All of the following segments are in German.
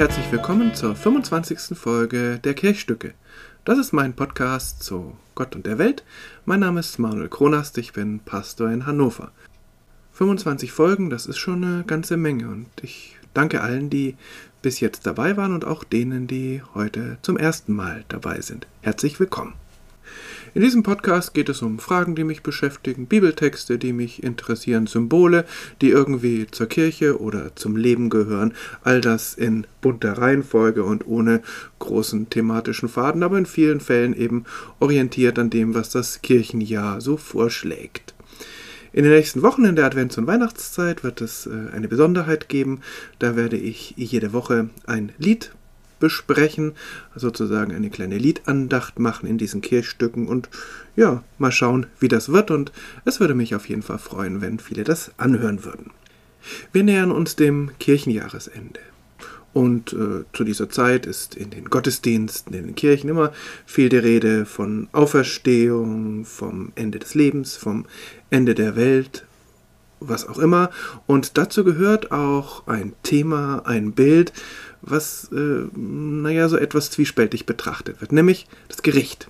herzlich willkommen zur 25. Folge der Kirchstücke. Das ist mein Podcast zu Gott und der Welt. Mein Name ist Manuel Kronast, ich bin Pastor in Hannover. 25 Folgen, das ist schon eine ganze Menge und ich danke allen, die bis jetzt dabei waren und auch denen, die heute zum ersten Mal dabei sind. Herzlich willkommen. In diesem Podcast geht es um Fragen, die mich beschäftigen, Bibeltexte, die mich interessieren, Symbole, die irgendwie zur Kirche oder zum Leben gehören. All das in bunter Reihenfolge und ohne großen thematischen Faden, aber in vielen Fällen eben orientiert an dem, was das Kirchenjahr so vorschlägt. In den nächsten Wochen in der Advents- und Weihnachtszeit wird es äh, eine Besonderheit geben. Da werde ich jede Woche ein Lied besprechen, sozusagen eine kleine Liedandacht machen in diesen Kirchstücken und ja, mal schauen, wie das wird und es würde mich auf jeden Fall freuen, wenn viele das anhören würden. Wir nähern uns dem Kirchenjahresende. Und äh, zu dieser Zeit ist in den Gottesdiensten, in den Kirchen immer viel die Rede von Auferstehung, vom Ende des Lebens, vom Ende der Welt, was auch immer. Und dazu gehört auch ein Thema, ein Bild, was, äh, naja, so etwas zwiespältig betrachtet wird, nämlich das Gericht.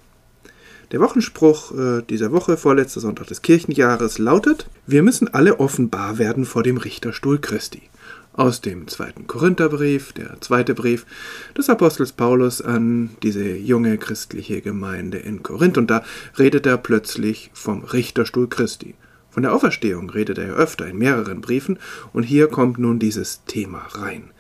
Der Wochenspruch äh, dieser Woche, vorletzter Sonntag des Kirchenjahres, lautet: Wir müssen alle offenbar werden vor dem Richterstuhl Christi. Aus dem zweiten Korintherbrief, der zweite Brief des Apostels Paulus an diese junge christliche Gemeinde in Korinth. Und da redet er plötzlich vom Richterstuhl Christi. Von der Auferstehung redet er öfter in mehreren Briefen und hier kommt nun dieses Thema rein.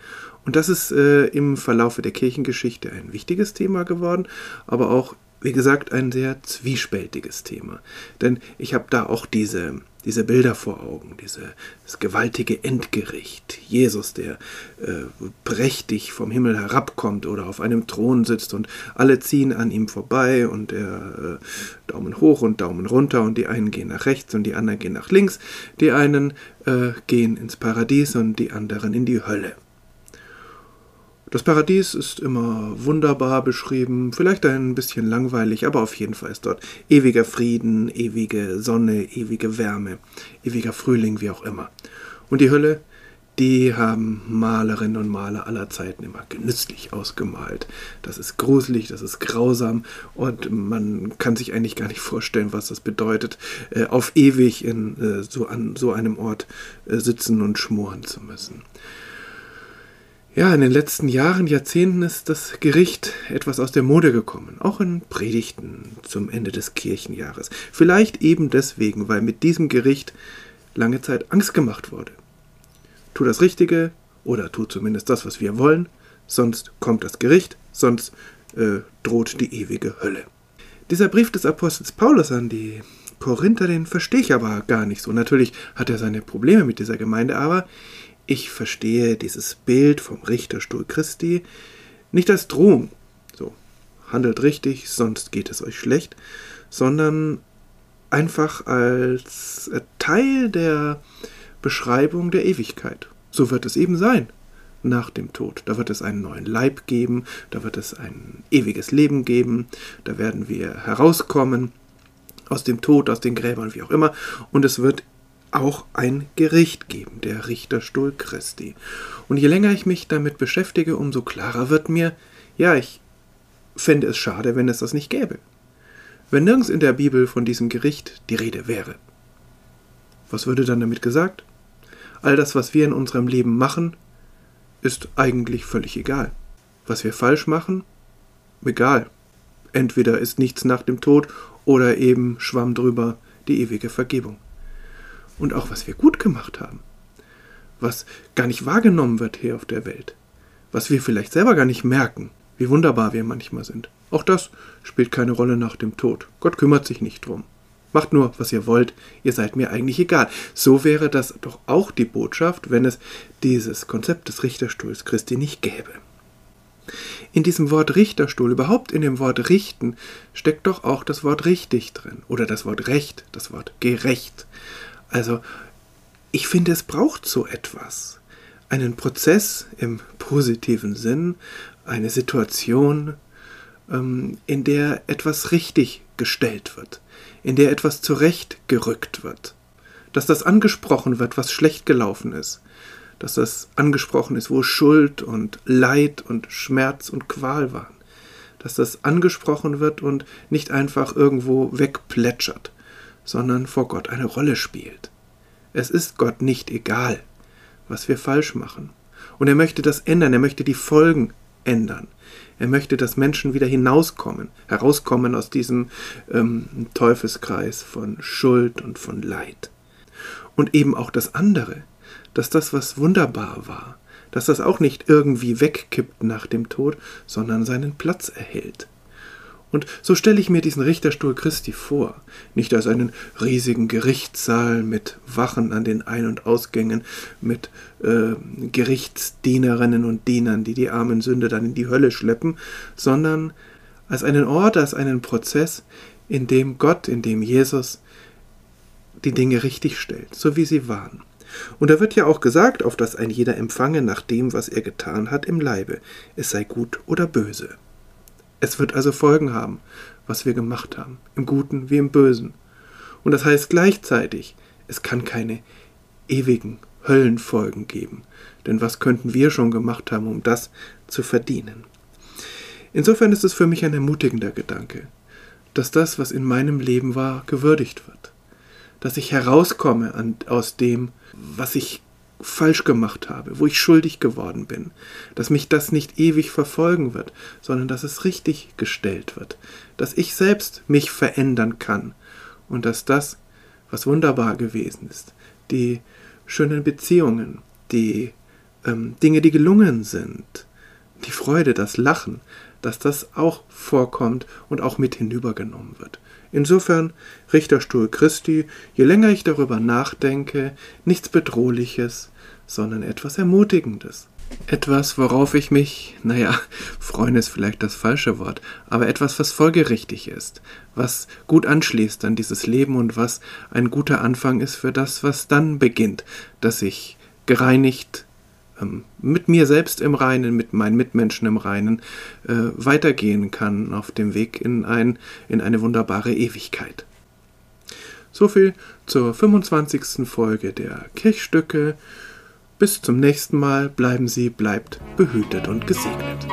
Und das ist äh, im Verlaufe der Kirchengeschichte ein wichtiges Thema geworden, aber auch, wie gesagt, ein sehr zwiespältiges Thema. Denn ich habe da auch diese, diese Bilder vor Augen, diese, das gewaltige Endgericht. Jesus, der äh, prächtig vom Himmel herabkommt oder auf einem Thron sitzt und alle ziehen an ihm vorbei und er äh, Daumen hoch und Daumen runter und die einen gehen nach rechts und die anderen gehen nach links. Die einen äh, gehen ins Paradies und die anderen in die Hölle. Das Paradies ist immer wunderbar beschrieben, vielleicht ein bisschen langweilig, aber auf jeden Fall ist dort ewiger Frieden, ewige Sonne, ewige Wärme, ewiger Frühling, wie auch immer. Und die Hölle, die haben Malerinnen und Maler aller Zeiten immer genüsslich ausgemalt. Das ist gruselig, das ist grausam und man kann sich eigentlich gar nicht vorstellen, was das bedeutet, äh, auf ewig in äh, so, an so einem Ort äh, sitzen und schmoren zu müssen. Ja, in den letzten Jahren, Jahrzehnten ist das Gericht etwas aus der Mode gekommen, auch in Predigten zum Ende des Kirchenjahres. Vielleicht eben deswegen, weil mit diesem Gericht lange Zeit Angst gemacht wurde. Tu das Richtige oder tu zumindest das, was wir wollen, sonst kommt das Gericht, sonst äh, droht die ewige Hölle. Dieser Brief des Apostels Paulus an die Korinther, den verstehe ich aber gar nicht so. Natürlich hat er seine Probleme mit dieser Gemeinde, aber ich verstehe dieses Bild vom Richterstuhl Christi nicht als Drohung, so handelt richtig, sonst geht es euch schlecht, sondern einfach als Teil der Beschreibung der Ewigkeit. So wird es eben sein nach dem Tod. Da wird es einen neuen Leib geben, da wird es ein ewiges Leben geben, da werden wir herauskommen aus dem Tod, aus den Gräbern, wie auch immer, und es wird auch ein Gericht geben, der Richterstuhl Christi. Und je länger ich mich damit beschäftige, umso klarer wird mir, ja, ich fände es schade, wenn es das nicht gäbe. Wenn nirgends in der Bibel von diesem Gericht die Rede wäre. Was würde dann damit gesagt? All das, was wir in unserem Leben machen, ist eigentlich völlig egal. Was wir falsch machen, egal. Entweder ist nichts nach dem Tod oder eben schwamm drüber die ewige Vergebung und auch was wir gut gemacht haben, was gar nicht wahrgenommen wird hier auf der Welt, was wir vielleicht selber gar nicht merken, wie wunderbar wir manchmal sind. Auch das spielt keine Rolle nach dem Tod. Gott kümmert sich nicht drum. Macht nur, was ihr wollt, ihr seid mir eigentlich egal. So wäre das doch auch die Botschaft, wenn es dieses Konzept des Richterstuhls Christi nicht gäbe. In diesem Wort Richterstuhl, überhaupt in dem Wort richten, steckt doch auch das Wort richtig drin oder das Wort Recht, das Wort gerecht. Also ich finde, es braucht so etwas. Einen Prozess im positiven Sinn, eine Situation, ähm, in der etwas richtig gestellt wird, in der etwas zurechtgerückt wird, dass das angesprochen wird, was schlecht gelaufen ist, dass das angesprochen ist, wo Schuld und Leid und Schmerz und Qual waren, dass das angesprochen wird und nicht einfach irgendwo wegplätschert, sondern vor Gott eine Rolle spielt. Es ist Gott nicht egal, was wir falsch machen. Und er möchte das ändern, er möchte die Folgen ändern. Er möchte, dass Menschen wieder hinauskommen, herauskommen aus diesem ähm, Teufelskreis von Schuld und von Leid. Und eben auch das andere, dass das, was wunderbar war, dass das auch nicht irgendwie wegkippt nach dem Tod, sondern seinen Platz erhält. Und so stelle ich mir diesen Richterstuhl Christi vor, nicht als einen riesigen Gerichtssaal mit Wachen an den Ein- und Ausgängen, mit äh, Gerichtsdienerinnen und Dienern, die die armen Sünder dann in die Hölle schleppen, sondern als einen Ort, als einen Prozess, in dem Gott, in dem Jesus die Dinge richtig stellt, so wie sie waren. Und da wird ja auch gesagt, auf dass ein jeder empfange nach dem, was er getan hat im Leibe, es sei gut oder böse. Es wird also Folgen haben, was wir gemacht haben, im Guten wie im Bösen. Und das heißt gleichzeitig, es kann keine ewigen Höllenfolgen geben, denn was könnten wir schon gemacht haben, um das zu verdienen? Insofern ist es für mich ein ermutigender Gedanke, dass das, was in meinem Leben war, gewürdigt wird, dass ich herauskomme an, aus dem, was ich falsch gemacht habe, wo ich schuldig geworden bin, dass mich das nicht ewig verfolgen wird, sondern dass es richtig gestellt wird, dass ich selbst mich verändern kann und dass das, was wunderbar gewesen ist, die schönen Beziehungen, die ähm, Dinge, die gelungen sind, die Freude, das Lachen, dass das auch vorkommt und auch mit hinübergenommen wird. Insofern Richterstuhl Christi, je länger ich darüber nachdenke, nichts Bedrohliches, sondern etwas Ermutigendes. Etwas, worauf ich mich, naja, freuen ist vielleicht das falsche Wort, aber etwas, was folgerichtig ist, was gut anschließt an dieses Leben und was ein guter Anfang ist für das, was dann beginnt, dass ich gereinigt, mit mir selbst im Reinen, mit meinen Mitmenschen im Reinen äh, weitergehen kann auf dem Weg in, ein, in eine wunderbare Ewigkeit. So viel zur 25. Folge der Kirchstücke. Bis zum nächsten Mal bleiben Sie, bleibt behütet und gesegnet.